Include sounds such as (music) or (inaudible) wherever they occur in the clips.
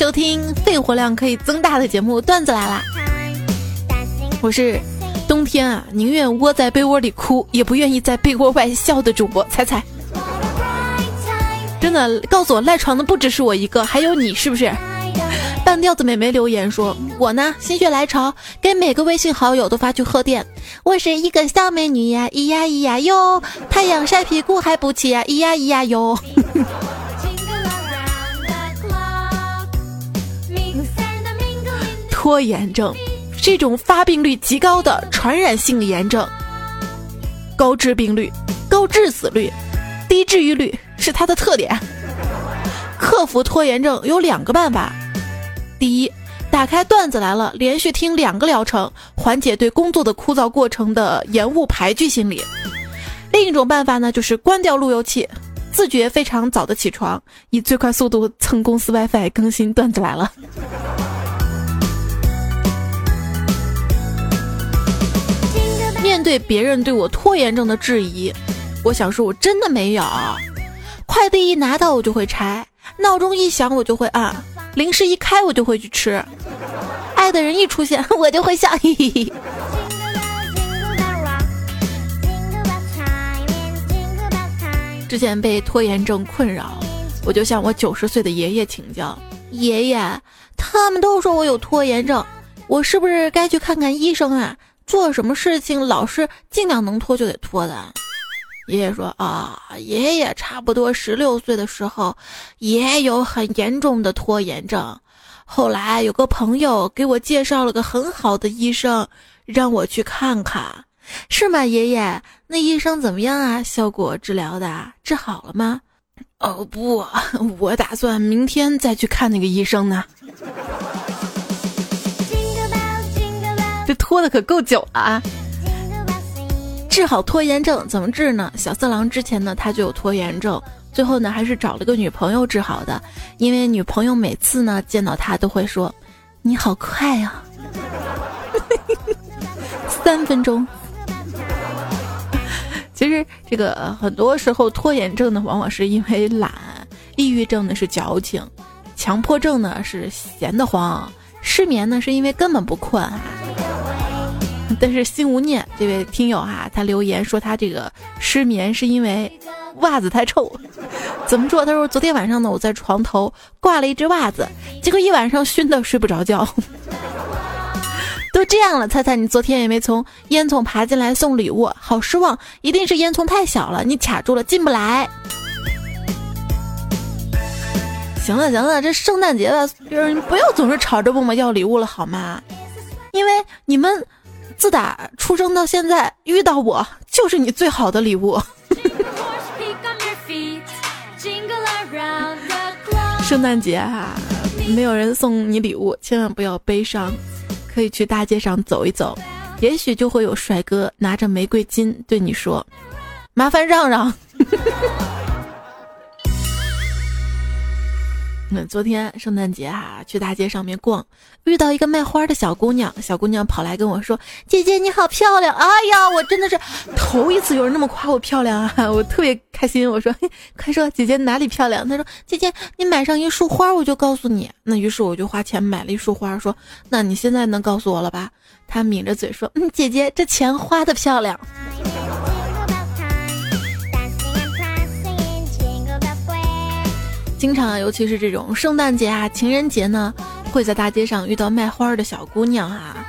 收听肺活量可以增大的节目，段子来啦！我是冬天啊，宁愿窝在被窝里哭，也不愿意在被窝外笑的主播彩彩。真的，告诉我赖床的不只是我一个，还有你，是不是？半吊子美眉留言说：“我呢，心血来潮，给每个微信好友都发去贺电。我是一个小美女呀，咿呀咿呀哟，太阳晒屁股还不起呀，咿呀咿呀哟。”拖延症是一种发病率极高的传染性炎症，高致病率、高致死率、低治愈率是它的特点。克服拖延症有两个办法：第一，打开段子来了，连续听两个疗程，缓解对工作的枯燥过程的延误排拒心理；另一种办法呢，就是关掉路由器，自觉非常早的起床，以最快速度蹭公司 WiFi 更新段子来了。对别人对我拖延症的质疑，我想说，我真的没有。快递一拿到我就会拆，闹钟一响我就会按，零食一开我就会去吃，爱的人一出现 (laughs) 我就会笑。嘿嘿。之前被拖延症困扰，我就向我九十岁的爷爷请教：爷爷，他们都说我有拖延症，我是不是该去看看医生啊？做什么事情老是尽量能拖就得拖的。爷爷说啊，爷爷差不多十六岁的时候也有很严重的拖延症，后来有个朋友给我介绍了个很好的医生，让我去看看，是吗？爷爷，那医生怎么样啊？效果治疗的治好了吗？哦不，(laughs) 我打算明天再去看那个医生呢。这拖的可够久了啊！治好拖延症怎么治呢？小色狼之前呢，他就有拖延症，最后呢还是找了个女朋友治好的。因为女朋友每次呢见到他都会说：“你好快呀！” (laughs) 三分钟。(laughs) 其实这个很多时候拖延症呢，往往是因为懒；抑郁症呢是矫情；强迫症呢是闲得慌；失眠呢是因为根本不困啊。(laughs) 但是心无念这位听友哈，他留言说他这个失眠是因为袜子太臭。(laughs) 怎么说？他说昨天晚上呢，我在床头挂了一只袜子，结果一晚上熏得睡不着觉。(laughs) 都这样了，猜猜你昨天也没从烟囱爬进来送礼物，好失望，一定是烟囱太小了，你卡住了进不来。行了行了，这圣诞节了，就是你不要总是吵着问我要礼物了好吗？因为你们。自打出生到现在，遇到我就是你最好的礼物。(laughs) 圣诞节哈，没有人送你礼物，千万不要悲伤，可以去大街上走一走，也许就会有帅哥拿着玫瑰金对你说：“麻烦让让。(laughs) ”嗯，昨天圣诞节哈，去大街上面逛，遇到一个卖花的小姑娘，小姑娘跑来跟我说：“姐姐你好漂亮！”哎呀，我真的是头一次有人那么夸我漂亮啊，我特别开心。我说：“快说，姐姐哪里漂亮？”她说：“姐姐，你买上一束花，我就告诉你。”那于是我就花钱买了一束花，说：“那你现在能告诉我了吧？”她抿着嘴说：“嗯，姐姐，这钱花的漂亮。”经常，尤其是这种圣诞节啊、情人节呢，会在大街上遇到卖花的小姑娘啊，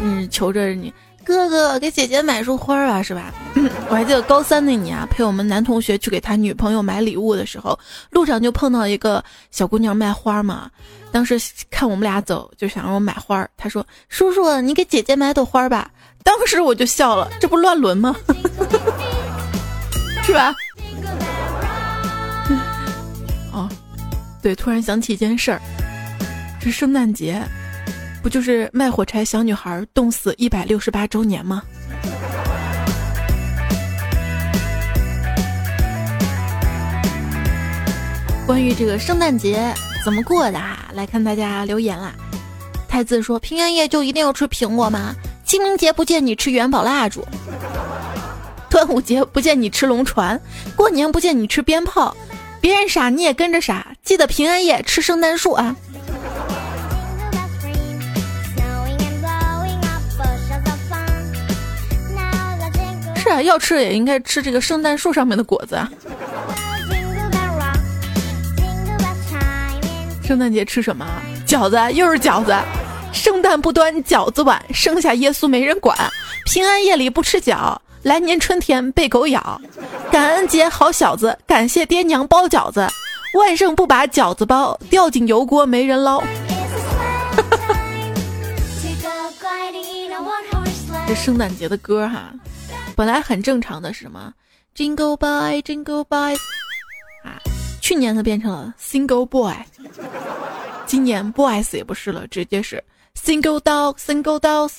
嗯，求着你哥哥给姐姐买束花吧，是吧？(laughs) 我还记得高三那年啊，陪我们男同学去给他女朋友买礼物的时候，路上就碰到一个小姑娘卖花嘛。当时看我们俩走，就想让我买花。他说：“叔叔，你给姐姐买朵花吧。”当时我就笑了，这不乱伦吗？(laughs) 是吧？对，突然想起一件事儿，这圣诞节不就是卖火柴小女孩冻死一百六十八周年吗？关于这个圣诞节怎么过的哈，来看大家留言啦。太子说：平安夜就一定要吃苹果吗？清明节不见你吃元宝蜡烛，(laughs) 端午节不见你吃龙船，过年不见你吃鞭炮。别人傻你也跟着傻，记得平安夜吃圣诞树啊。是啊，要吃也应该吃这个圣诞树上面的果子啊。圣诞节吃什么？饺子，又是饺子。圣诞不端饺子碗，生下耶稣没人管。平安夜里不吃饺，来年春天被狗咬。感恩节好小子，感谢爹娘包饺子。万圣不把饺子包，掉进油锅没人捞。(laughs) 这圣诞节的歌哈。本来很正常的是什么？Jingle bell, Jingle bell，啊，去年它变成了 Single boy，今年 boys 也不是了，直接是 Single dog, Single dogs。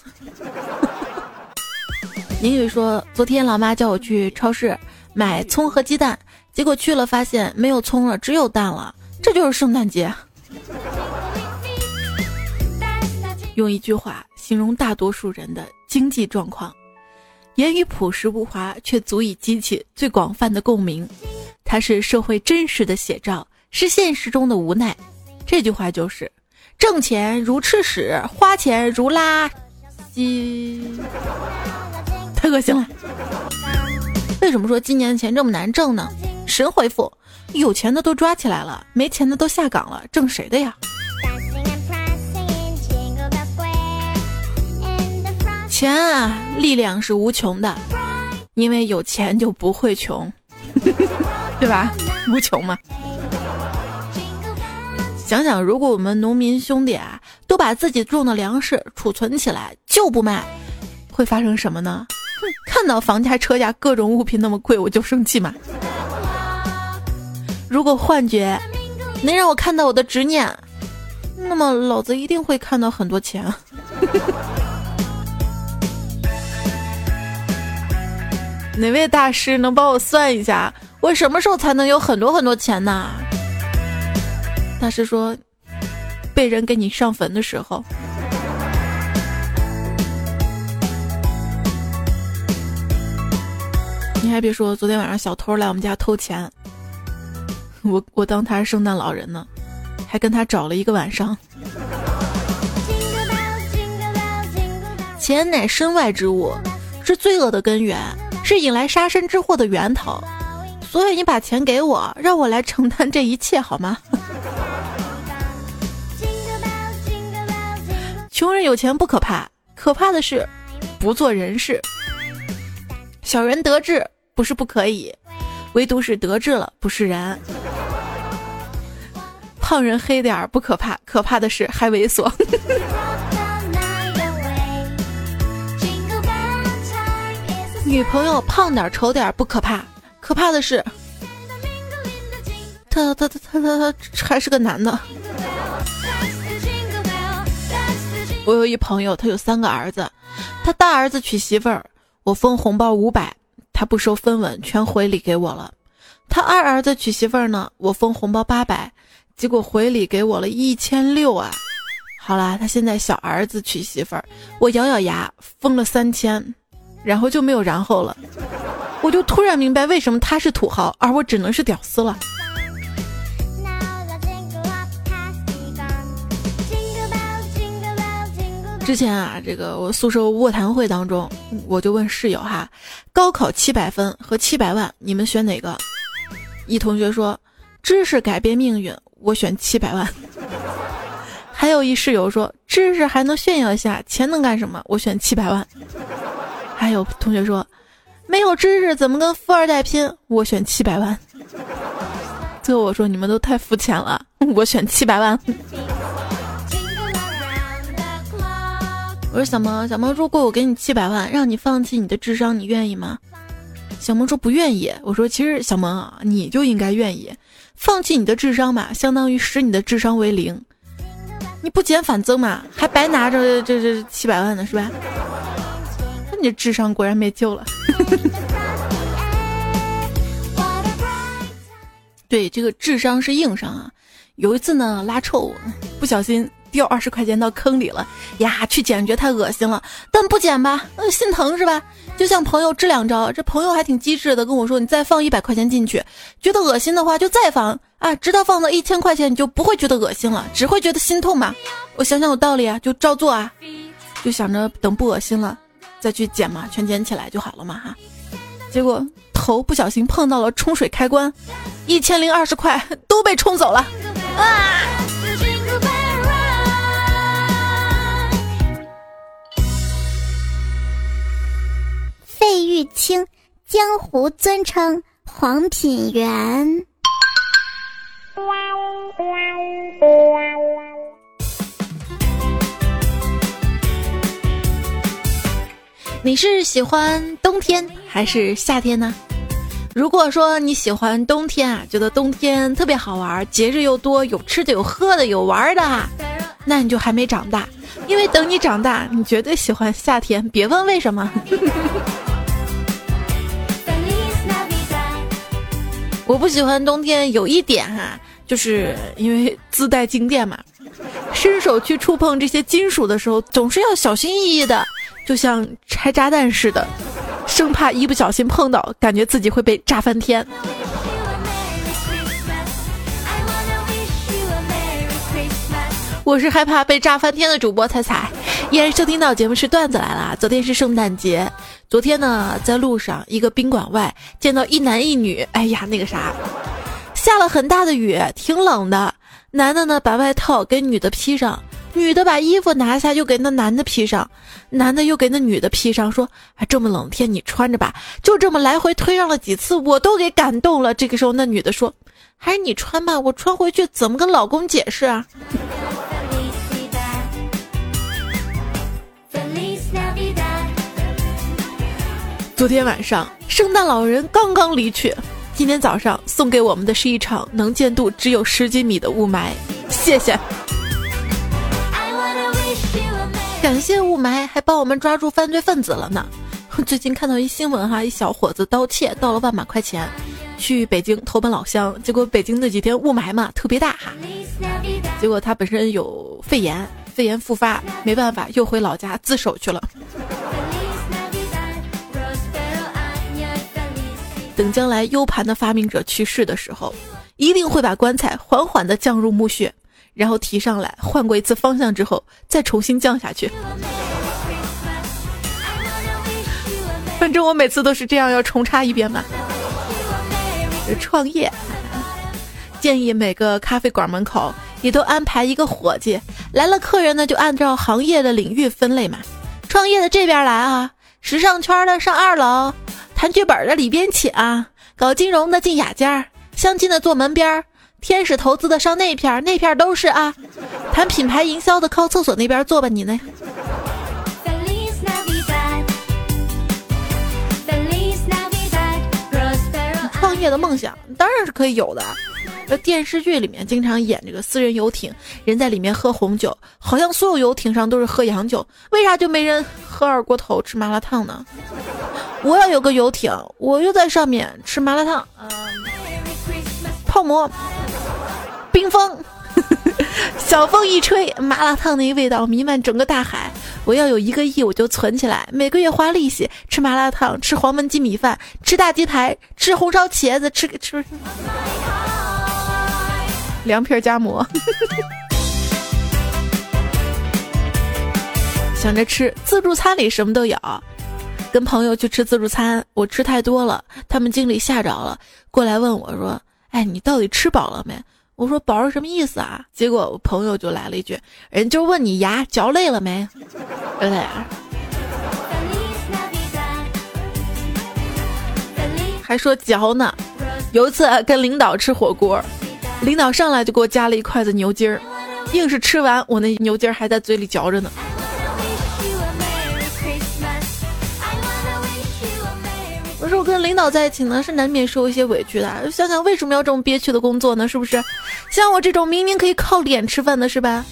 宁宇说，昨天老妈叫我去超市买葱和鸡蛋，结果去了发现没有葱了，只有蛋了，这就是圣诞节。用一句话形容大多数人的经济状况。言语朴实无华，却足以激起最广泛的共鸣。它是社会真实的写照，是现实中的无奈。这句话就是：挣钱如吃屎，花钱如拉稀。恶心了！为什么说今年钱这么难挣呢？神回复：有钱的都抓起来了，没钱的都下岗了，挣谁的呀？钱啊，力量是无穷的，因为有钱就不会穷，(laughs) 对吧？无穷嘛。想想，如果我们农民兄弟啊，都把自己种的粮食储存起来，就不卖，会发生什么呢？(laughs) 看到房价、车价、各种物品那么贵，我就生气嘛。如果幻觉能让我看到我的执念，那么老子一定会看到很多钱。(laughs) 哪位大师能帮我算一下，我什么时候才能有很多很多钱呢？大师说，被人给你上坟的时候。还别说，昨天晚上小偷来我们家偷钱，我我当他是圣诞老人呢，还跟他找了一个晚上。钱乃身外之物，是罪恶的根源。是引来杀身之祸的源头，所以你把钱给我，让我来承担这一切好吗？穷人有钱不可怕，可怕的是不做人事。小人得志不是不可以，唯独是得志了不是人。胖人黑点儿不可怕，可怕的是还猥琐。(laughs) 女朋友胖点丑点不可怕，可怕的是，他他他他他他还是个男的。我有一朋友，他有三个儿子，他大儿子娶媳妇儿，我封红包五百，他不收分文，全回礼给我了。他二儿子娶媳妇儿呢，我封红包八百，结果回礼给我了一千六啊。好啦，他现在小儿子娶媳妇儿，我咬咬牙封了三千。然后就没有然后了，我就突然明白为什么他是土豪，而我只能是屌丝了。之前啊，这个我宿舍卧谈会当中，我就问室友哈，高考七百分和七百万，你们选哪个？一同学说，知识改变命运，我选七百万。(laughs) 还有一室友说，知识还能炫耀一下，钱能干什么？我选七百万。还有同学说，没有知识怎么跟富二代拼？我选七百万。(laughs) 最后我说你们都太肤浅了，我选七百万。我说小萌，小萌，如果我给你七百万，让你放弃你的智商，你愿意吗？小萌说不愿意。我说其实小萌啊，你就应该愿意，放弃你的智商嘛，相当于使你的智商为零，你不减反增嘛，还白拿着这这七百万呢，是吧？那你智商果然没救了。对，这个智商是硬伤啊。有一次呢，拉臭，不小心掉二十块钱到坑里了呀，去捡觉得太恶心了，但不捡吧，嗯心疼是吧？就像朋友支两招，这朋友还挺机智的跟我说，你再放一百块钱进去，觉得恶心的话就再放啊，直到放到一千块钱，你就不会觉得恶心了，只会觉得心痛嘛。我想想有道理啊，就照做啊，就想着等不恶心了再去捡嘛，全捡起来就好了嘛哈。结果头不小心碰到了冲水开关，一千零二十块都被冲走了啊！费玉清，江湖尊称黄品源。你是喜欢冬天还是夏天呢？如果说你喜欢冬天啊，觉得冬天特别好玩，节日又多，有吃的有喝的有玩的，那你就还没长大，因为等你长大，你绝对喜欢夏天。别问为什么。我不喜欢冬天，有一点哈。就是因为自带静电嘛，伸手去触碰这些金属的时候，总是要小心翼翼的，就像拆炸弹似的，生怕一不小心碰到，感觉自己会被炸翻天。我是害怕被炸翻天的主播彩彩，依然收听到节目是段子来了。昨天是圣诞节，昨天呢在路上一个宾馆外见到一男一女，哎呀那个啥。下了很大的雨，挺冷的。男的呢，把外套给女的披上；女的把衣服拿下，又给那男的披上。男的又给那女的披上，说：“啊，这么冷天你穿着吧。”就这么来回推让了几次，我都给感动了。这个时候，那女的说：“还是你穿吧，我穿回去怎么跟老公解释啊？”昨天晚上，圣诞老人刚刚离去。今天早上送给我们的是一场能见度只有十几米的雾霾，谢谢，感谢雾霾，还帮我们抓住犯罪分子了呢。(laughs) 最近看到一新闻哈，一小伙子盗窃盗了万把块钱，去北京投奔老乡，结果北京那几天雾霾嘛特别大哈，结果他本身有肺炎，肺炎复发，没办法又回老家自首去了。等将来 U 盘的发明者去世的时候，一定会把棺材缓缓地降入墓穴，然后提上来，换过一次方向之后，再重新降下去。反正我每次都是这样，要重插一遍嘛。创业，建议每个咖啡馆门口也都安排一个伙计，来了客人呢就按照行业的领域分类嘛。创业的这边来啊，时尚圈的上二楼。谈剧本的里边请，啊搞金融的进雅间，相亲的坐门边，天使投资的上那片，那片都是啊。谈品牌营销的靠厕所那边坐吧，你呢？创业的梦想当然是可以有的。电视剧里面经常演这个私人游艇，人在里面喝红酒，好像所有游艇上都是喝洋酒，为啥就没人喝二锅头吃麻辣烫呢？我要有个游艇，我又在上面吃麻辣烫，嗯，泡馍，冰封，小风一吹，麻辣烫那味道弥漫整个大海。我要有一个亿，我就存起来，每个月花利息，吃麻辣烫，吃黄焖鸡米饭，吃大鸡排，吃红烧茄子，吃吃凉皮儿夹馍，想着吃自助餐里什么都有。跟朋友去吃自助餐，我吃太多了，他们经理吓着了，过来问我说：“哎，你到底吃饱了没？”我说：“饱是什么意思啊？”结果我朋友就来了一句：“人就问你牙嚼累了没？”对，还说嚼呢。有一次跟领导吃火锅，领导上来就给我夹了一筷子牛筋儿，硬是吃完，我那牛筋儿还在嘴里嚼着呢。我说我跟领导在一起呢，是难免受一些委屈的。想想为什么要这么憋屈的工作呢？是不是？像我这种明明可以靠脸吃饭的，是吧？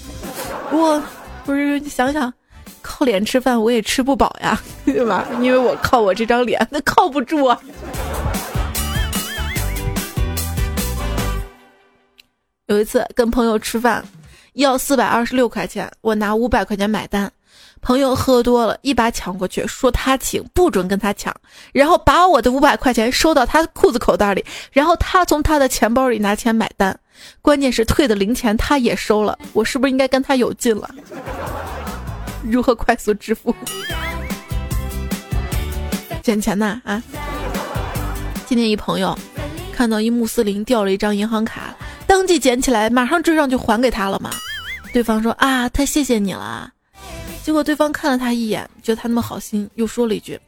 我不是你想想，靠脸吃饭我也吃不饱呀，对吧？因为我靠我这张脸，那靠不住啊。有一次跟朋友吃饭，要四百二十六块钱，我拿五百块钱买单，朋友喝多了，一把抢过去，说他请，不准跟他抢，然后把我的五百块钱收到他裤子口袋里，然后他从他的钱包里拿钱买单，关键是退的零钱他也收了，我是不是应该跟他有劲了？如何快速致富？捡钱呐啊！今天一朋友看到一穆斯林掉了一张银行卡，当即捡起来，马上追上去还给他了嘛。对方说啊，太谢谢你了。结果对方看了他一眼，觉得他那么好心，又说了一句：“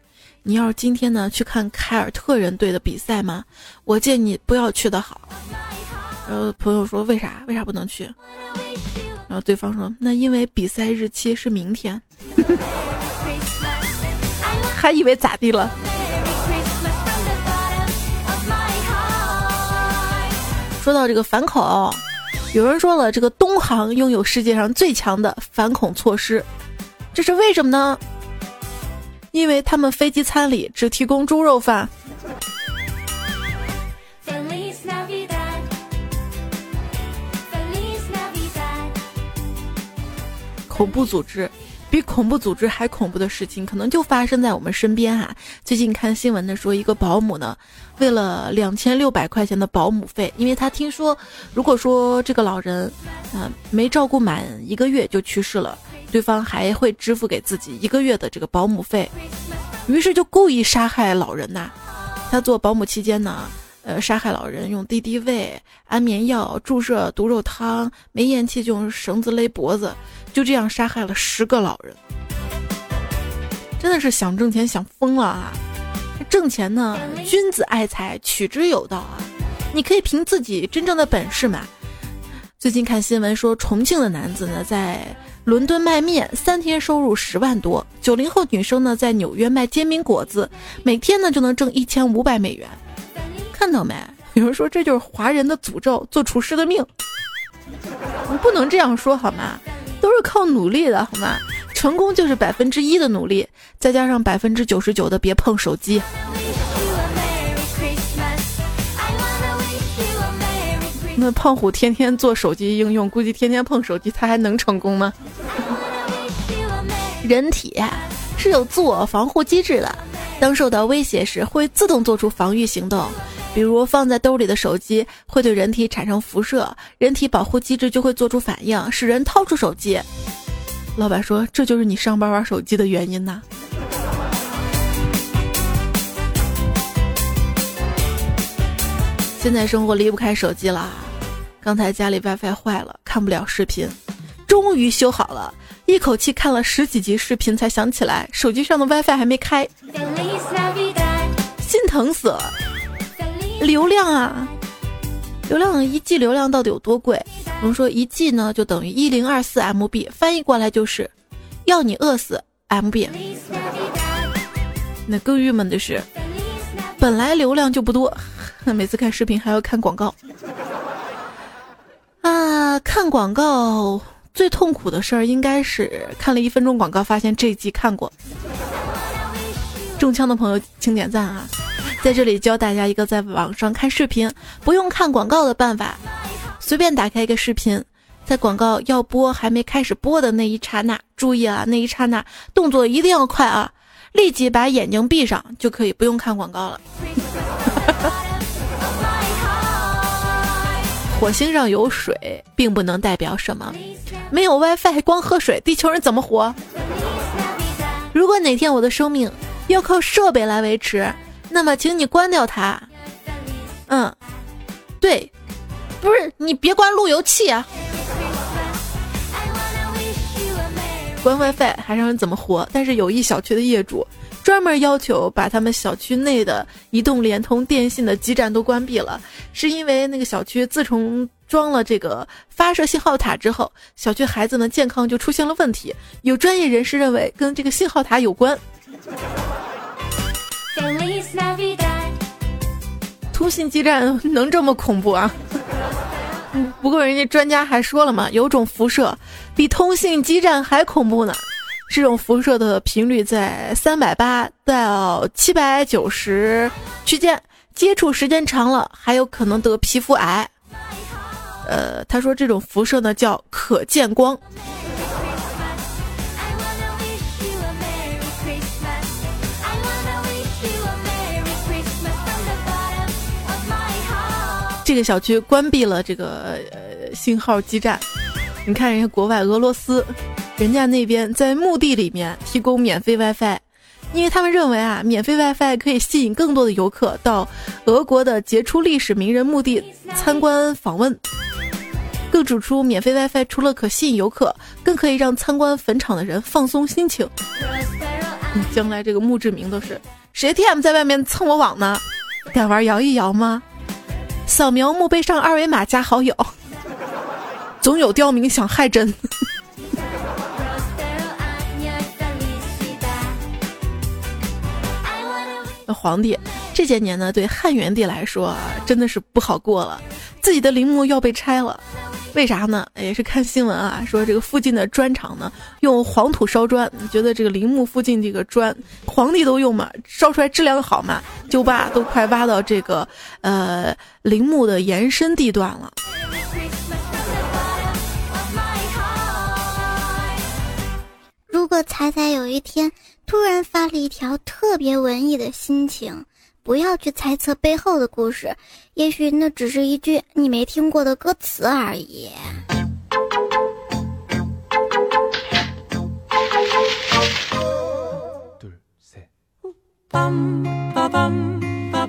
你要是今天呢去看凯尔特人队的比赛吗？我建议你不要去的好。”然后朋友说：“为啥？为啥不能去？”然后对方说：“那因为比赛日期是明天。”还以为咋地了？说到这个反恐，有人说了，这个东航拥有世界上最强的反恐措施。这是为什么呢？因为他们飞机餐里只提供猪肉饭。恐怖组织，比恐怖组织还恐怖的事情，可能就发生在我们身边哈。最近看新闻的说，一个保姆呢，为了两千六百块钱的保姆费，因为他听说，如果说这个老人，啊，没照顾满一个月就去世了。对方还会支付给自己一个月的这个保姆费，于是就故意杀害老人呐。他做保姆期间呢，呃，杀害老人，用敌敌畏、安眠药、注射毒肉汤，没咽气就用绳子勒脖子，就这样杀害了十个老人。真的是想挣钱想疯了啊！挣钱呢，君子爱财，取之有道啊。你可以凭自己真正的本事嘛。最近看新闻说，重庆的男子呢在。伦敦卖面，三天收入十万多。九零后女生呢，在纽约卖煎饼果子，每天呢就能挣一千五百美元。看到没？有人说这就是华人的诅咒，做厨师的命。你不能这样说好吗？都是靠努力的好吗？成功就是百分之一的努力，再加上百分之九十九的别碰手机。那胖虎天天做手机应用，估计天天碰手机，他还能成功吗？人体是有自我防护机制的，当受到威胁时会自动做出防御行动，比如放在兜里的手机会对人体产生辐射，人体保护机制就会做出反应，使人掏出手机。老板说：“这就是你上班玩手机的原因呐。”现在生活离不开手机了。刚才家里 WiFi 坏了，看不了视频，终于修好了，一口气看了十几集视频，才想起来手机上的 WiFi 还没开，心疼死了。流量啊，流量一 G 流量到底有多贵？我们说一 G 呢就等于一零二四 MB，翻译过来就是要你饿死 MB。那更郁闷的是，本来流量就不多。(laughs) 每次看视频还要看广告，啊，看广告最痛苦的事儿应该是看了一分钟广告，发现这一集看过。中枪的朋友请点赞啊！在这里教大家一个在网上看视频不用看广告的办法：随便打开一个视频，在广告要播还没开始播的那一刹那，注意啊，那一刹那动作一定要快啊！立即把眼睛闭上，就可以不用看广告了。(laughs) 火星上有水，并不能代表什么。没有 WiFi，光喝水，地球人怎么活？如果哪天我的生命要靠设备来维持，那么请你关掉它。嗯，对，不是你别关路由器啊。关 WiFi 还让人怎么活？但是有一小区的业主。专门要求把他们小区内的移动、联通、电信的基站都关闭了，是因为那个小区自从装了这个发射信号塔之后，小区孩子们健康就出现了问题。有专业人士认为跟这个信号塔有关。通信基站能这么恐怖啊？不过人家专家还说了嘛，有种辐射比通信基站还恐怖呢。这种辐射的频率在三百八到七百九十区间，接触时间长了还有可能得皮肤癌。呃，他说这种辐射呢叫可见光。这个小区关闭了这个呃信号基站。你看人家国外俄罗斯，人家那边在墓地里面提供免费 WiFi，因为他们认为啊，免费 WiFi 可以吸引更多的游客到俄国的杰出历史名人墓地参观访问。更指出，免费 WiFi 除了可吸引游客，更可以让参观坟场的人放松心情。将来这个墓志铭都是谁 TM 在外面蹭我网呢？敢玩摇一摇吗？扫描墓碑上二维码加好友。总有刁民想害朕。(laughs) 那皇帝这些年呢，对汉元帝来说啊，真的是不好过了，自己的陵墓要被拆了。为啥呢？也是看新闻啊，说这个附近的砖厂呢，用黄土烧砖，觉得这个陵墓附近这个砖，皇帝都用嘛，烧出来质量好嘛，就挖都快挖到这个呃陵墓的延伸地段了。如果彩彩有一天突然发了一条特别文艺的心情。不要去猜测背后的故事，也许那只是一句你没听过的歌词而已。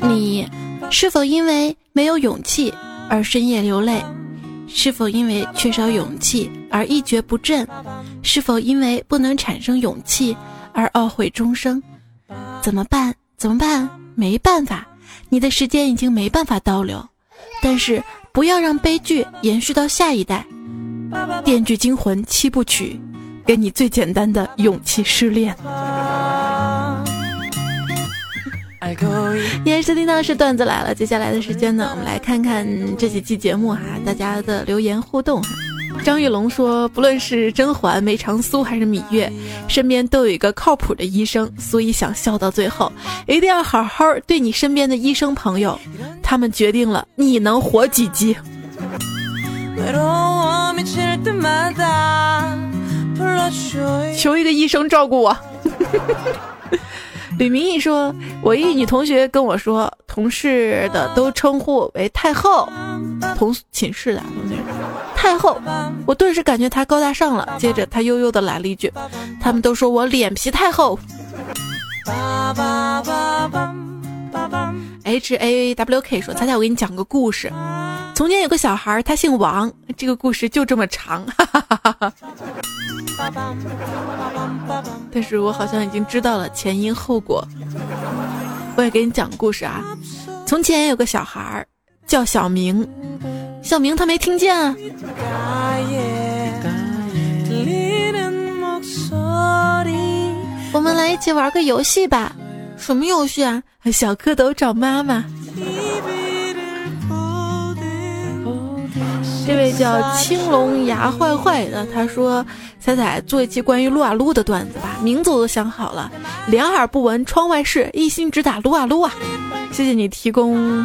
你是否因为没有勇气而深夜流泪？是否因为缺少勇气而一蹶不振？是否因为不能产生勇气而懊悔终生？怎么办？怎么办？没办法，你的时间已经没办法倒流，但是不要让悲剧延续到下一代。《电锯惊魂》七部曲，给你最简单的勇气失恋。(laughs) 今天收听到是段子来了，接下来的时间呢，我们来看看这几期节目哈，大家的留言互动哈。张玉龙说：“不论是甄嬛、梅长苏还是芈月，身边都有一个靠谱的医生，所以想笑到最后，一定要好好对你身边的医生朋友，他们决定了你能活几集。”求一个医生照顾我。(laughs) 吕明义说：“我一女同学跟我说，同事的都称呼我为太后，同寝室的同学。”太后，我顿时感觉他高大上了。接着他悠悠的来了一句：“他们都说我脸皮太厚。” H A W K 说：“猜猜我给你讲个故事。从前有个小孩，他姓王。这个故事就这么长。(laughs) 但是我好像已经知道了前因后果。我也给你讲故事啊。从前有个小孩叫小明。”小明他没听见啊！我们来一起玩个游戏吧。什么游戏啊？小蝌蚪找妈妈。这位叫青龙牙坏坏的，他说：“彩彩做一期关于撸啊撸的段子吧，名字我都想好了。两耳不闻窗外事，一心只打撸啊撸啊。”谢谢你提供。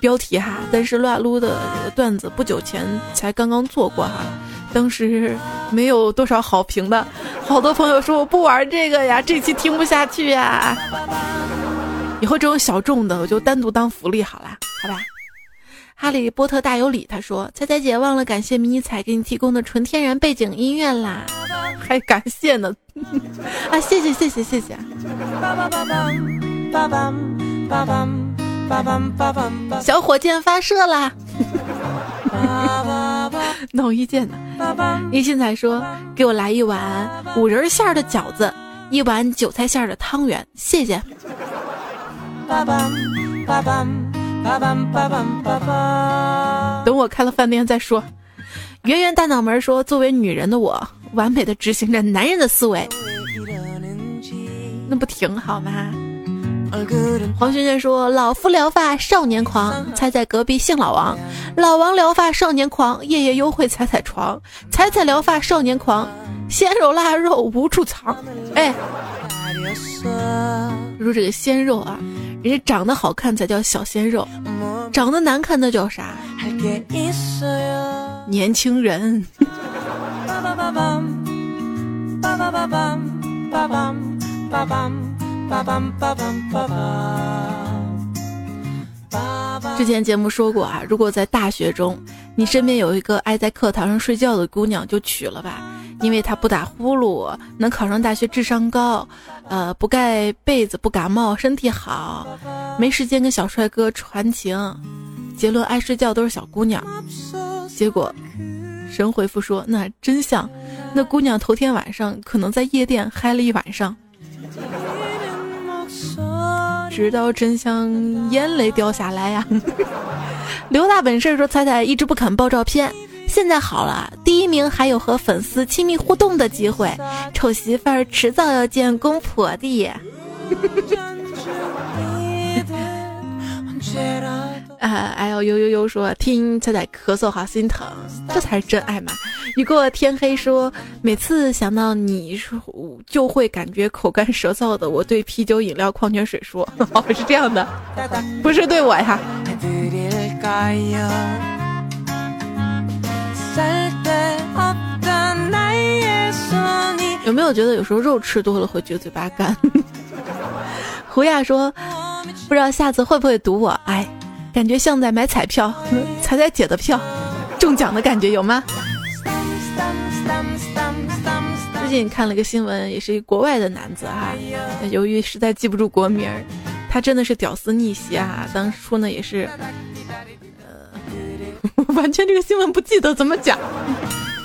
标题哈，但是撸啊撸的段子不久前才刚刚做过哈，当时没有多少好评的，好多朋友说我不玩这个呀，这期听不下去呀。以后这种小众的我就单独当福利好啦，好吧。哈利波特大有理，他说彩彩姐忘了感谢迷你彩给你提供的纯天然背景音乐啦，(laughs) 还感谢呢，(laughs) 啊谢谢谢谢谢谢。(laughs) 小火箭发射啦！脑一见呢。一心才说：“给我来一碗五仁馅的饺子，一碗韭菜馅的汤圆，谢谢。”等我开了饭店再说。圆圆大脑门说：“作为女人的我，完美的执行着男人的思维，那不挺好吗？”黄轩轩说：“老夫聊发少年狂，猜猜隔壁姓老王。老王聊发少年狂，夜夜幽会踩踩床。踩踩聊发少年狂，鲜肉腊肉无处藏。”哎，说这个鲜肉啊，人家长得好看才叫小鲜肉，长得难看那叫啥？年轻人。之前节目说过啊，如果在大学中，你身边有一个爱在课堂上睡觉的姑娘，就娶了吧，因为她不打呼噜，能考上大学，智商高，呃，不盖被子不感冒，身体好，没时间跟小帅哥传情。结论：爱睡觉都是小姑娘。结果，神回复说：那真相，那姑娘头天晚上可能在夜店嗨了一晚上。直到真相，眼泪掉下来呀！(laughs) 刘大本事说：“彩彩一直不肯爆照片，现在好了，第一名还有和粉丝亲密互动的机会。丑媳妇儿迟早要见公婆的。(laughs) ”啊！哎呦呦呦呦！说听彩彩咳嗽好心疼，这才是真爱嘛！雨过天黑说，每次想到你说就会感觉口干舌燥的。我对啤酒、饮料、矿泉水说，哦，(laughs) 是这样的，不是对我呀。有没有觉得有时候肉吃多了会觉得嘴巴干？(laughs) 胡亚说，不知道下次会不会堵我？哎。感觉像在买彩票，彩彩姐的票中奖的感觉有吗？最近看了一个新闻，也是一国外的男子哈，由于实在记不住国名，他真的是屌丝逆袭啊！当初呢也是，(laughs) 完全这个新闻不记得怎么讲，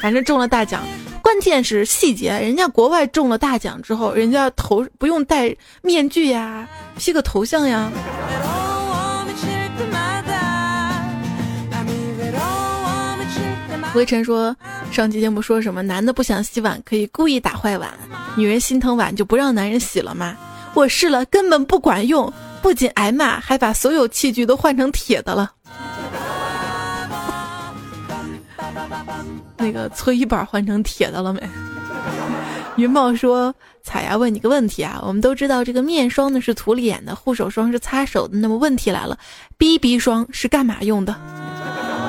反正中了大奖。关键是细节，人家国外中了大奖之后，人家头不用戴面具呀，P 个头像呀。微尘说：“上期节目说什么？男的不想洗碗可以故意打坏碗，女人心疼碗就不让男人洗了吗？我试了，根本不管用，不仅挨骂，还把所有器具都换成铁的了。那个搓衣板换成铁的了没？” (laughs) 云茂说：“彩呀，问你个问题啊，我们都知道这个面霜呢是涂脸的，护手霜是擦手的，那么问题来了，BB 霜是干嘛用的？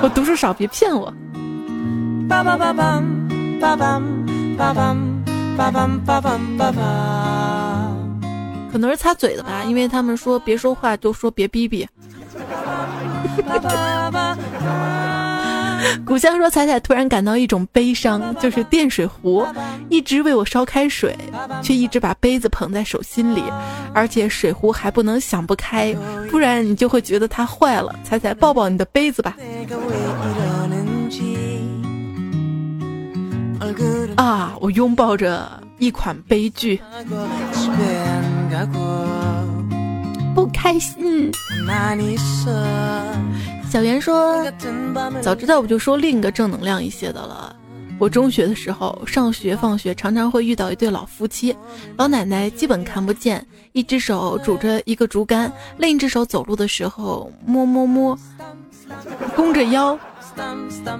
我读书少，别骗我。”叭叭叭叭叭叭叭叭叭叭叭叭，可能是擦嘴的吧，因为他们说别说话就说别逼逼。古香说彩彩突然感到一种悲伤，就是电水壶一直为我烧开水，却一直把杯子捧在手心里，而且水壶还不能想不开，不然你就会觉得它坏了。彩彩抱抱你的杯子吧。啊！我拥抱着一款悲剧，不开心。小袁说：“早知道我就说另一个正能量一些的了。我中学的时候，上学放学常常会遇到一对老夫妻，老奶奶基本看不见，一只手拄着一个竹竿，另一只手走路的时候摸摸摸，弓着腰，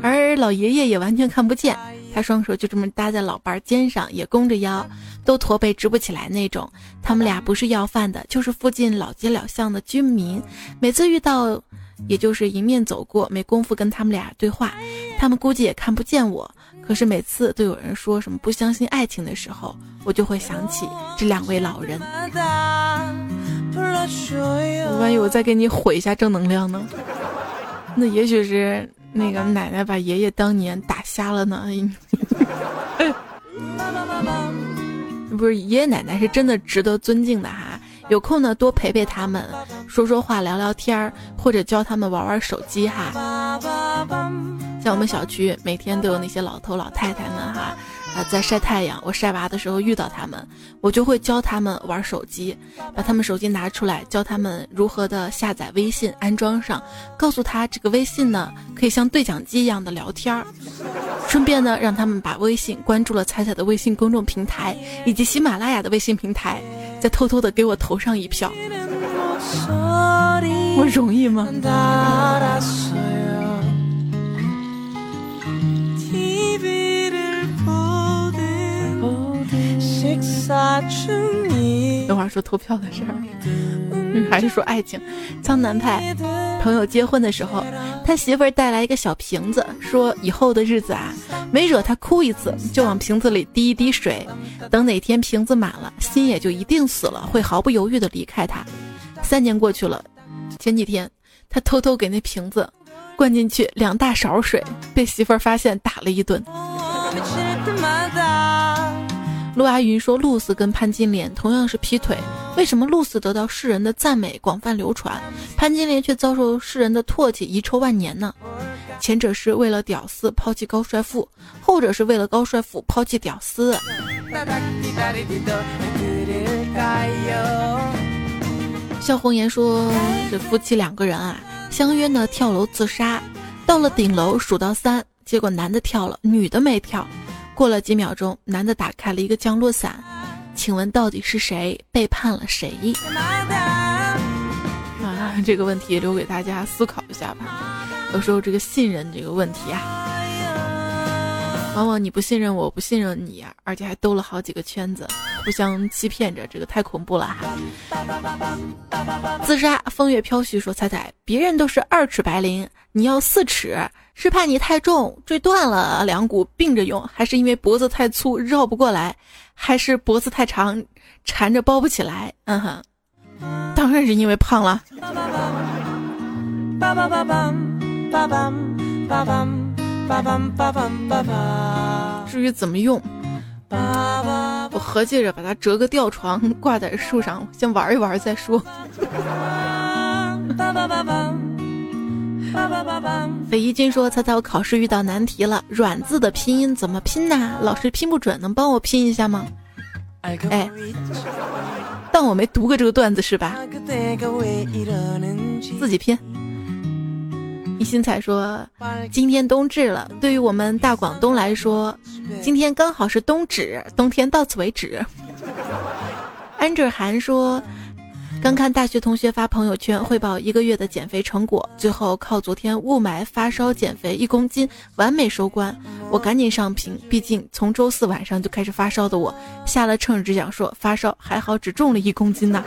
而老爷爷也完全看不见。”他双手就这么搭在老伴儿肩上，也弓着腰，都驼背直不起来那种。他们俩不是要饭的，就是附近老街老巷的居民。每次遇到，也就是迎面走过，没工夫跟他们俩对话。他们估计也看不见我，可是每次都有人说什么不相信爱情的时候，我就会想起这两位老人。万一我再给你毁一下正能量呢？那也许是。那个奶奶把爷爷当年打瞎了呢，(laughs) 不是爷爷奶奶是真的值得尊敬的哈，有空呢多陪陪他们，说说话聊聊天儿，或者教他们玩玩手机哈。在我们小区每天都有那些老头老太太们哈。啊，在晒太阳，我晒娃的时候遇到他们，我就会教他们玩手机，把他们手机拿出来，教他们如何的下载微信，安装上，告诉他这个微信呢可以像对讲机一样的聊天儿，顺便呢让他们把微信关注了彩彩的微信公众平台以及喜马拉雅的微信平台，再偷偷的给我投上一票，(laughs) 我容易吗？等会儿说投票的事儿，嗯 (laughs) 还是说爱情？江南派朋友结婚的时候，他媳妇儿带来一个小瓶子，说以后的日子啊，没惹他哭一次，就往瓶子里滴一滴水，等哪天瓶子满了，心也就一定死了，会毫不犹豫的离开他。三年过去了，前几天他偷偷给那瓶子灌进去两大勺水，被媳妇儿发现打了一顿。陆阿云说：“露丝跟潘金莲同样是劈腿，为什么露丝得到世人的赞美，广泛流传，潘金莲却遭受世人的唾弃，遗臭万年呢？前者是为了屌丝抛弃高帅富，后者是为了高帅富抛弃屌丝。”萧红颜说：“这夫妻两个人啊，相约呢跳楼自杀，到了顶楼数到三，结果男的跳了，女的没跳。”过了几秒钟，男的打开了一个降落伞，请问到底是谁背叛了谁？(laughs) 啊，这个问题留给大家思考一下吧。有时候这个信任这个问题啊，往往你不信任我，我不信任你，而且还兜了好几个圈子，互相欺骗着，这个太恐怖了。自杀，风月飘絮说：“彩彩，别人都是二尺白绫，你要四尺。”是怕你太重坠断了两股并着用，还是因为脖子太粗绕不过来，还是脖子太长缠着包不起来？嗯哼，当然是因为胖了。至于怎么用，我合计着把它折个吊床挂在树上，先玩一玩再说。(laughs) 肥一君说：“猜猜我考试遇到难题了，软字的拼音怎么拼呢？老师拼不准，能帮我拼一下吗？”哎，当我没读过这个段子是吧？自己拼。一心彩说：“今天冬至了，对于我们大广东来说，今天刚好是冬至，冬天到此为止。”安哲涵说。刚看大学同学发朋友圈汇报一个月的减肥成果，最后靠昨天雾霾发烧减肥一公斤完美收官。我赶紧上屏，毕竟从周四晚上就开始发烧的我，下了秤只想说发烧还好，只重了一公斤呢。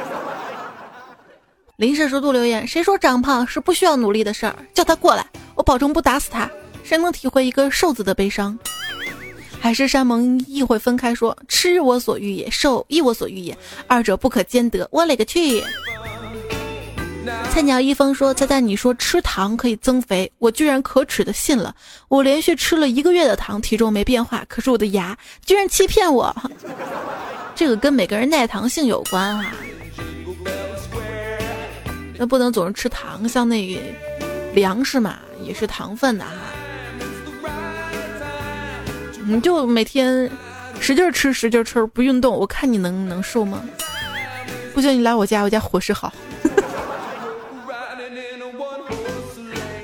临时速度留言：谁说长胖是不需要努力的事儿？叫他过来，我保证不打死他。谁能体会一个瘦子的悲伤？海誓山盟亦会分开，说吃我所欲也，受亦我所欲也，二者不可兼得。我勒个去！菜鸟一峰说：“猜猜你说吃糖可以增肥，我居然可耻的信了。我连续吃了一个月的糖，体重没变化，可是我的牙居然欺骗我。(laughs) 这个跟每个人耐糖性有关啊。那不能总是吃糖，像那粮食嘛，也是糖分的哈。”你就每天使劲吃使劲吃不运动，我看你能能瘦吗？不行，你来我家，我家伙食好。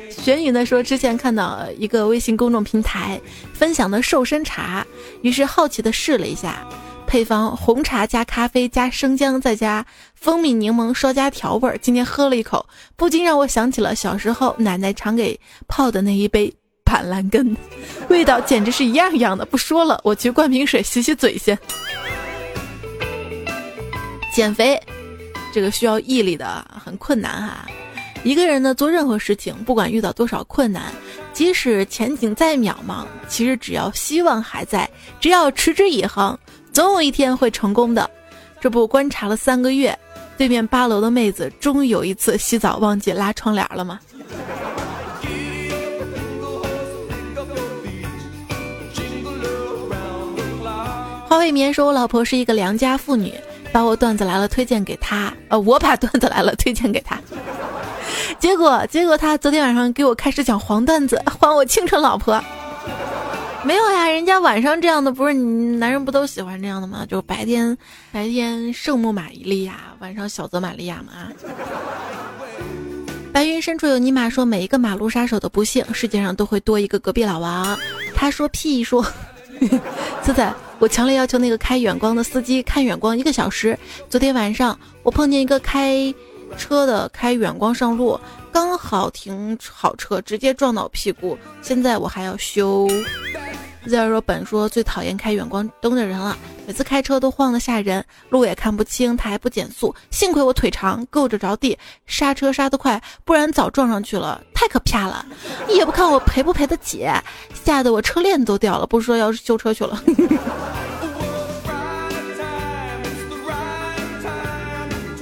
玄宇呢说，之前看到一个微信公众平台分享的瘦身茶，于是好奇的试了一下，配方红茶加咖啡加生姜再加蜂蜜柠檬稍加调味儿。今天喝了一口，不禁让我想起了小时候奶奶常给泡的那一杯。板蓝根，味道简直是一样一样的。不说了，我去灌瓶水洗洗嘴先。减肥，这个需要毅力的，很困难哈。一个人呢，做任何事情，不管遇到多少困难，即使前景再渺茫，其实只要希望还在，只要持之以恒，总有一天会成功的。这不，观察了三个月，对面八楼的妹子终于有一次洗澡忘记拉窗帘了吗？未眠说：“我老婆是一个良家妇女，把我段子来了推荐给她。呃，我把段子来了推荐给她，(laughs) 结果结果她昨天晚上给我开始讲黄段子，(laughs) 还我青春老婆。没有呀，人家晚上这样的不是男人不都喜欢这样的吗？就白天白天圣母玛利亚，晚上小泽玛利亚嘛。白云深处有尼玛说，每一个马路杀手的不幸，世界上都会多一个隔壁老王。他说屁说，仔 (laughs) 仔。”我强烈要求那个开远光的司机看远光一个小时。昨天晚上我碰见一个开车的开远光上路，刚好停好车，直接撞到屁股。现在我还要修。zero 本说最讨厌开远光灯的人了，每次开车都晃得吓人，路也看不清，他还不减速。幸亏我腿长，够着着地，刹车刹得快，不然早撞上去了，太可怕了。也不看我赔不赔得起，吓得我车链都掉了，不说要修车去了。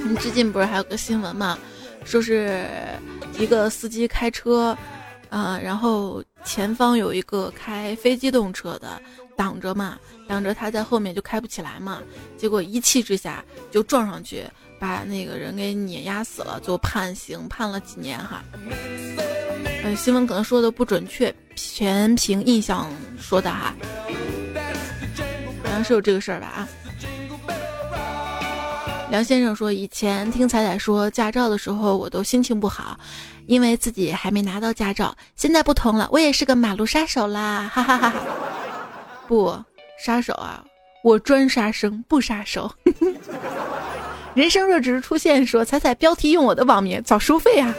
你最近不是还有个新闻吗？说是一个司机开车，啊，然后前方有一个开非机动车的挡着嘛，挡着他在后面就开不起来嘛，结果一气之下就撞上去，把那个人给碾压死了，就判刑判了几年哈。呃，新闻可能说的不准确，全凭印象说的哈，好像是有这个事儿吧啊。梁先生说：“以前听彩彩说驾照的时候，我都心情不好，因为自己还没拿到驾照。现在不同了，我也是个马路杀手啦！哈哈哈哈！不，杀手啊，我专杀生不杀手。(laughs) 人生若只是出现，说彩彩标题用我的网名，早收费啊！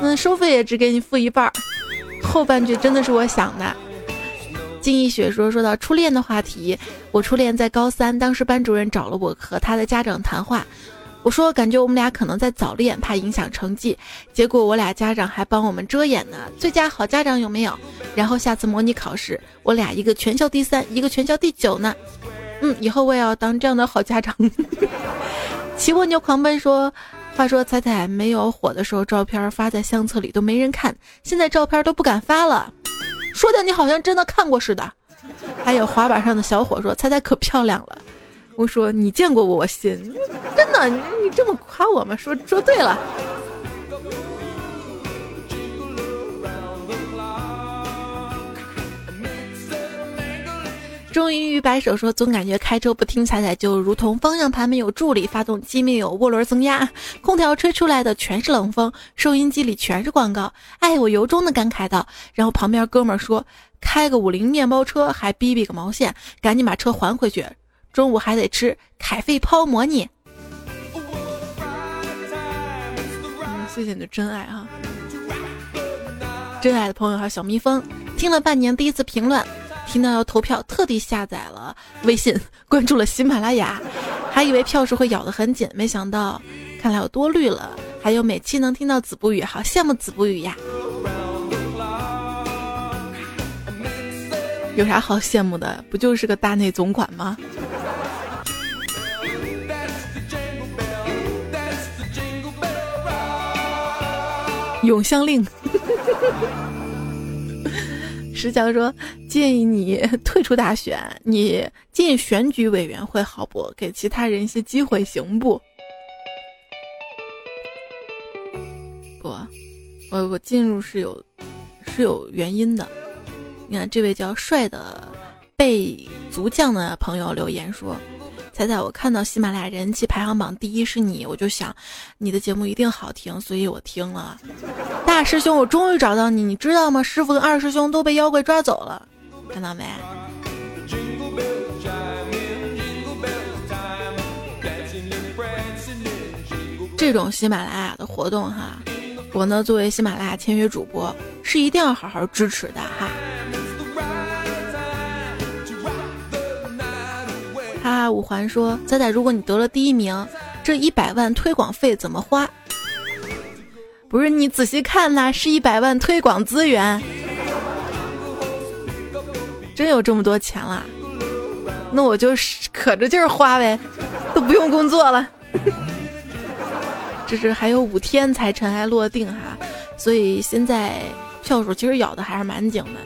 那收费也只给你付一半，后半句真的是我想的。”金一雪说：“说到初恋的话题，我初恋在高三，当时班主任找了我和他的家长谈话。我说感觉我们俩可能在早恋，怕影响成绩。结果我俩家长还帮我们遮掩呢。最佳好家长有没有？然后下次模拟考试，我俩一个全校第三，一个全校第九呢。嗯，以后我也要当这样的好家长。骑蜗牛狂奔说：话说彩彩没有火的时候，照片发在相册里都没人看，现在照片都不敢发了。”说的你好像真的看过似的，还有滑板上的小伙说：“猜猜可漂亮了。”我说：“你见过我，我信。”真的，你你这么夸我吗？说说对了。终于于白手说：“总感觉开车不听踩踩，就如同方向盘没有助力，发动机没有涡轮增压，空调吹出来的全是冷风，收音机里全是广告。”哎，我由衷的感慨道。然后旁边哥们儿说：“开个五菱面包车还逼逼个毛线，赶紧把车还回去，中午还得吃凯费泡馍呢。”谢谢你的真爱哈，真爱的朋友还有小蜜蜂，听了半年第一次评论。听到要投票，特地下载了微信，关注了喜马拉雅，还以为票数会咬得很紧，没想到，看来我多虑了。还有每期能听到子不语，好羡慕子不语呀！有啥好羡慕的？不就是个大内总管吗？永相令。石桥说：“建议你 (laughs) 退出大选，你进选举委员会好不？给其他人一些机会行不？”不，我我进入是有是有原因的。你看，这位叫帅的被足将的朋友留言说。猜猜我看到喜马拉雅人气排行榜第一是你，我就想你的节目一定好听，所以我听了。大师兄，我终于找到你，你知道吗？师傅跟二师兄都被妖怪抓走了，看到没？这种喜马拉雅的活动哈，我呢作为喜马拉雅签约主播是一定要好好支持的哈。五环说：“仔仔，如果你得了第一名，这一百万推广费怎么花？不是你仔细看呐，是一百万推广资源，真有这么多钱啦？那我就可着劲儿花呗，都不用工作了。这是还有五天才尘埃落定哈，所以现在票数其实咬的还是蛮紧的，”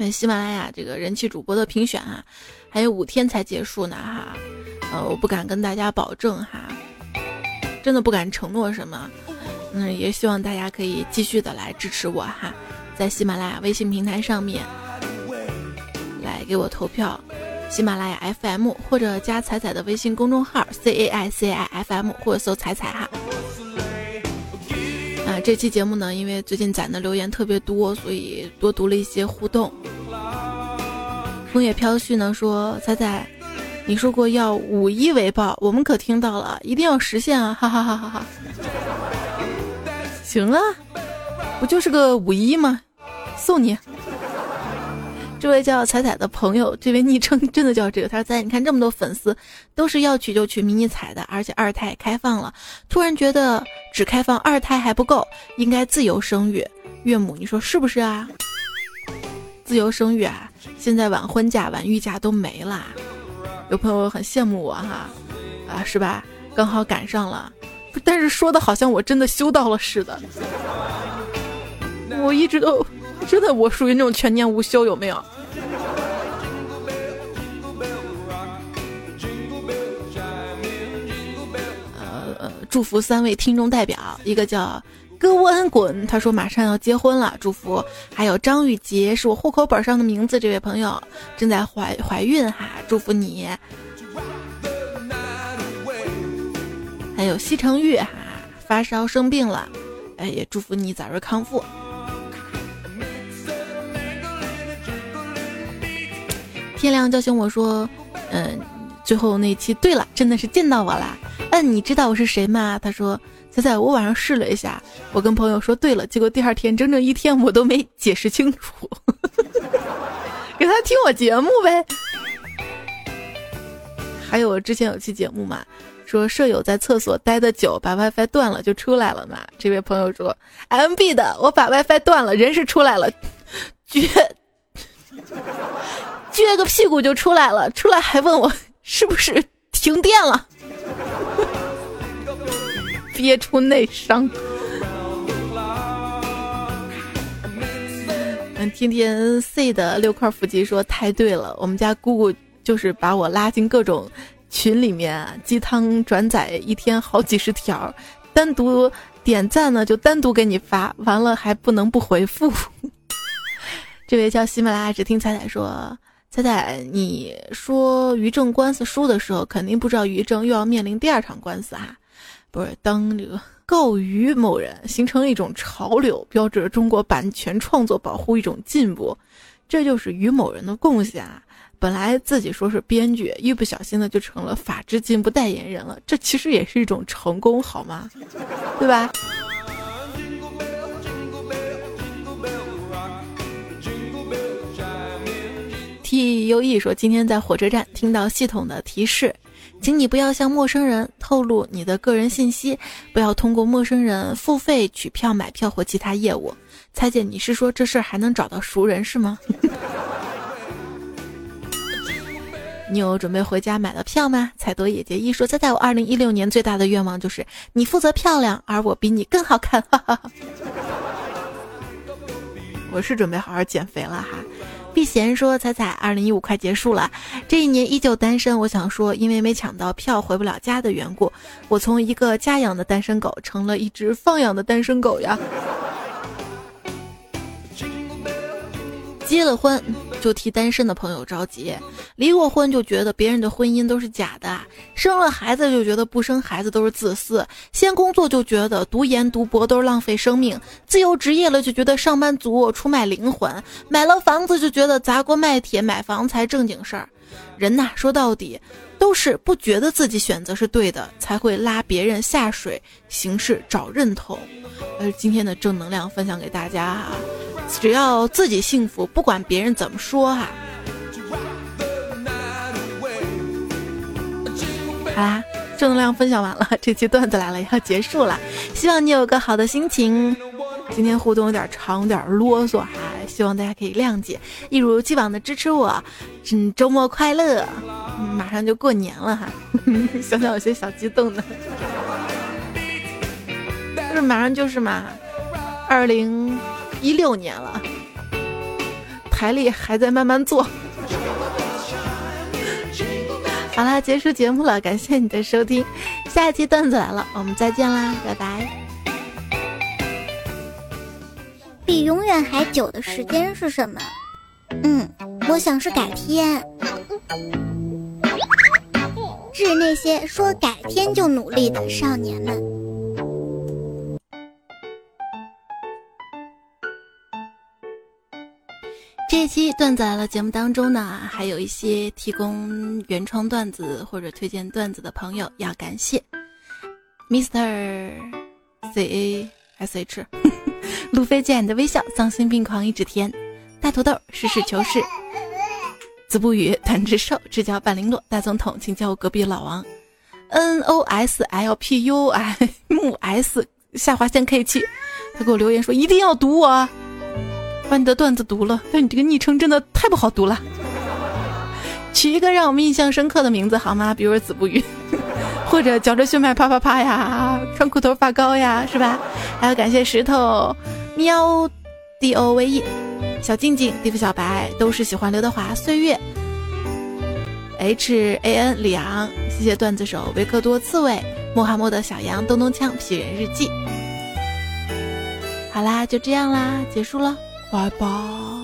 那喜马拉雅这个人气主播的评选哈，还有五天才结束呢哈，呃，我不敢跟大家保证哈，真的不敢承诺什么，嗯，也希望大家可以继续的来支持我哈，在喜马拉雅微信平台上面来给我投票，喜马拉雅 FM 或者加彩彩的微信公众号 C A I C I F M 或者搜彩彩哈。这期节目呢，因为最近攒的留言特别多，所以多读了一些互动。枫叶飘絮呢说：“彩彩，你说过要五一为报，我们可听到了，一定要实现啊！”哈哈哈哈哈。行啊，不就是个五一吗？送你。这位叫彩彩的朋友，这位昵称真的叫这个。他说：“彩，你看这么多粉丝，都是要娶就娶迷你彩的，而且二胎开放了。突然觉得只开放二胎还不够，应该自由生育。岳母，你说是不是啊？自由生育啊，现在晚婚假、晚育假都没了。有朋友很羡慕我哈，啊是吧？刚好赶上了，但是说的好像我真的修到了似的。我一直都真的我属于那种全年无休，有没有？呃，祝福三位听众代表，一个叫。哥温滚，他说马上要结婚了，祝福。还有张雨洁是我户口本上的名字，这位朋友正在怀怀孕哈，祝福你。还有西城玉哈，发烧生病了，哎也祝福你早日康复。天亮叫醒我说，嗯，最后那期对了，真的是见到我啦。嗯，你知道我是谁吗？他说。现在我晚上试了一下，我跟朋友说对了，结果第二天整整一天我都没解释清楚，(laughs) 给他听我节目呗。还有之前有期节目嘛，说舍友在厕所待的久，把 WiFi 断了就出来了嘛。这位朋友说，MB 的，我把 WiFi 断了，人是出来了，绝撅个屁股就出来了，出来还问我 (laughs) 是不是停电了。(laughs) 憋出内伤。嗯，天天 C 的六块腹肌说太对了，我们家姑姑就是把我拉进各种群里面，鸡汤转载一天好几十条，单独点赞呢就单独给你发，完了还不能不回复。(laughs) 这位叫喜马拉雅只听彩彩说，彩彩你说于正官司输的时候，肯定不知道于正又要面临第二场官司哈。不是，当这个告于某人形成一种潮流，标志着中国版权创作保护一种进步，这就是于某人的贡献啊！本来自己说是编剧，一不小心的就成了法治进步代言人了，这其实也是一种成功，好吗？对吧？T U E 说，今天在火车站听到系统的提示。请你不要向陌生人透露你的个人信息，不要通过陌生人付费取票、买票或其他业务。猜姐，你是说这事儿还能找到熟人是吗？你有准备回家买了票吗？彩多野结一说：“猜猜我二零一六年最大的愿望就是你负责漂亮，而我比你更好看。”哈哈。我是准备好好减肥了哈。避嫌说：“彩彩，二零一五快结束了，这一年依旧单身。我想说，因为没抢到票回不了家的缘故，我从一个家养的单身狗成了一只放养的单身狗呀。”结了婚就替单身的朋友着急，离过婚就觉得别人的婚姻都是假的，生了孩子就觉得不生孩子都是自私，先工作就觉得读研读博都是浪费生命，自由职业了就觉得上班族出卖灵魂，买了房子就觉得砸锅卖铁买房才正经事儿。人呐，说到底都是不觉得自己选择是对的，才会拉别人下水，行事找认同。而今天的正能量分享给大家哈。只要自己幸福，不管别人怎么说哈。好啦，正能量分享完了，这期段子来了要结束了，希望你有个好的心情。今天互动有点长，有点啰嗦哈，希望大家可以谅解，一如既往的支持我。嗯，周末快乐，马上就过年了哈，(laughs) 想想有些小激动呢。不是马上就是嘛，二零。一六年了，台历还在慢慢做。好啦，结束节目了，感谢你的收听，下一期段子来了，我们再见啦，拜拜。比永远还久的时间是什么？嗯，我想是改天。致那些说改天就努力的少年们。这期段子来了节目当中呢，还有一些提供原创段子或者推荐段子的朋友要感谢，Mr. C A S H，路飞见你的微笑，丧心病狂一指天，大土豆实事求是，子不语短直瘦，只叫半零落，大总统请叫我隔壁老王，N O S L P U I M S 下划线 K 七，他给我留言说一定要读我。把你的段子读了，但你这个昵称真的太不好读了。取一个让我们印象深刻的名字好吗？比如子不语，(laughs) 或者嚼着血脉啪啪啪呀，穿裤头发高呀，是吧？还要感谢石头喵 D O V E 小静静地府小白都是喜欢刘德华岁月 H A N 李昂，谢谢段子手维克多刺猬穆罕默德小羊咚咚锵皮人日记。好啦，就这样啦，结束了，拜拜。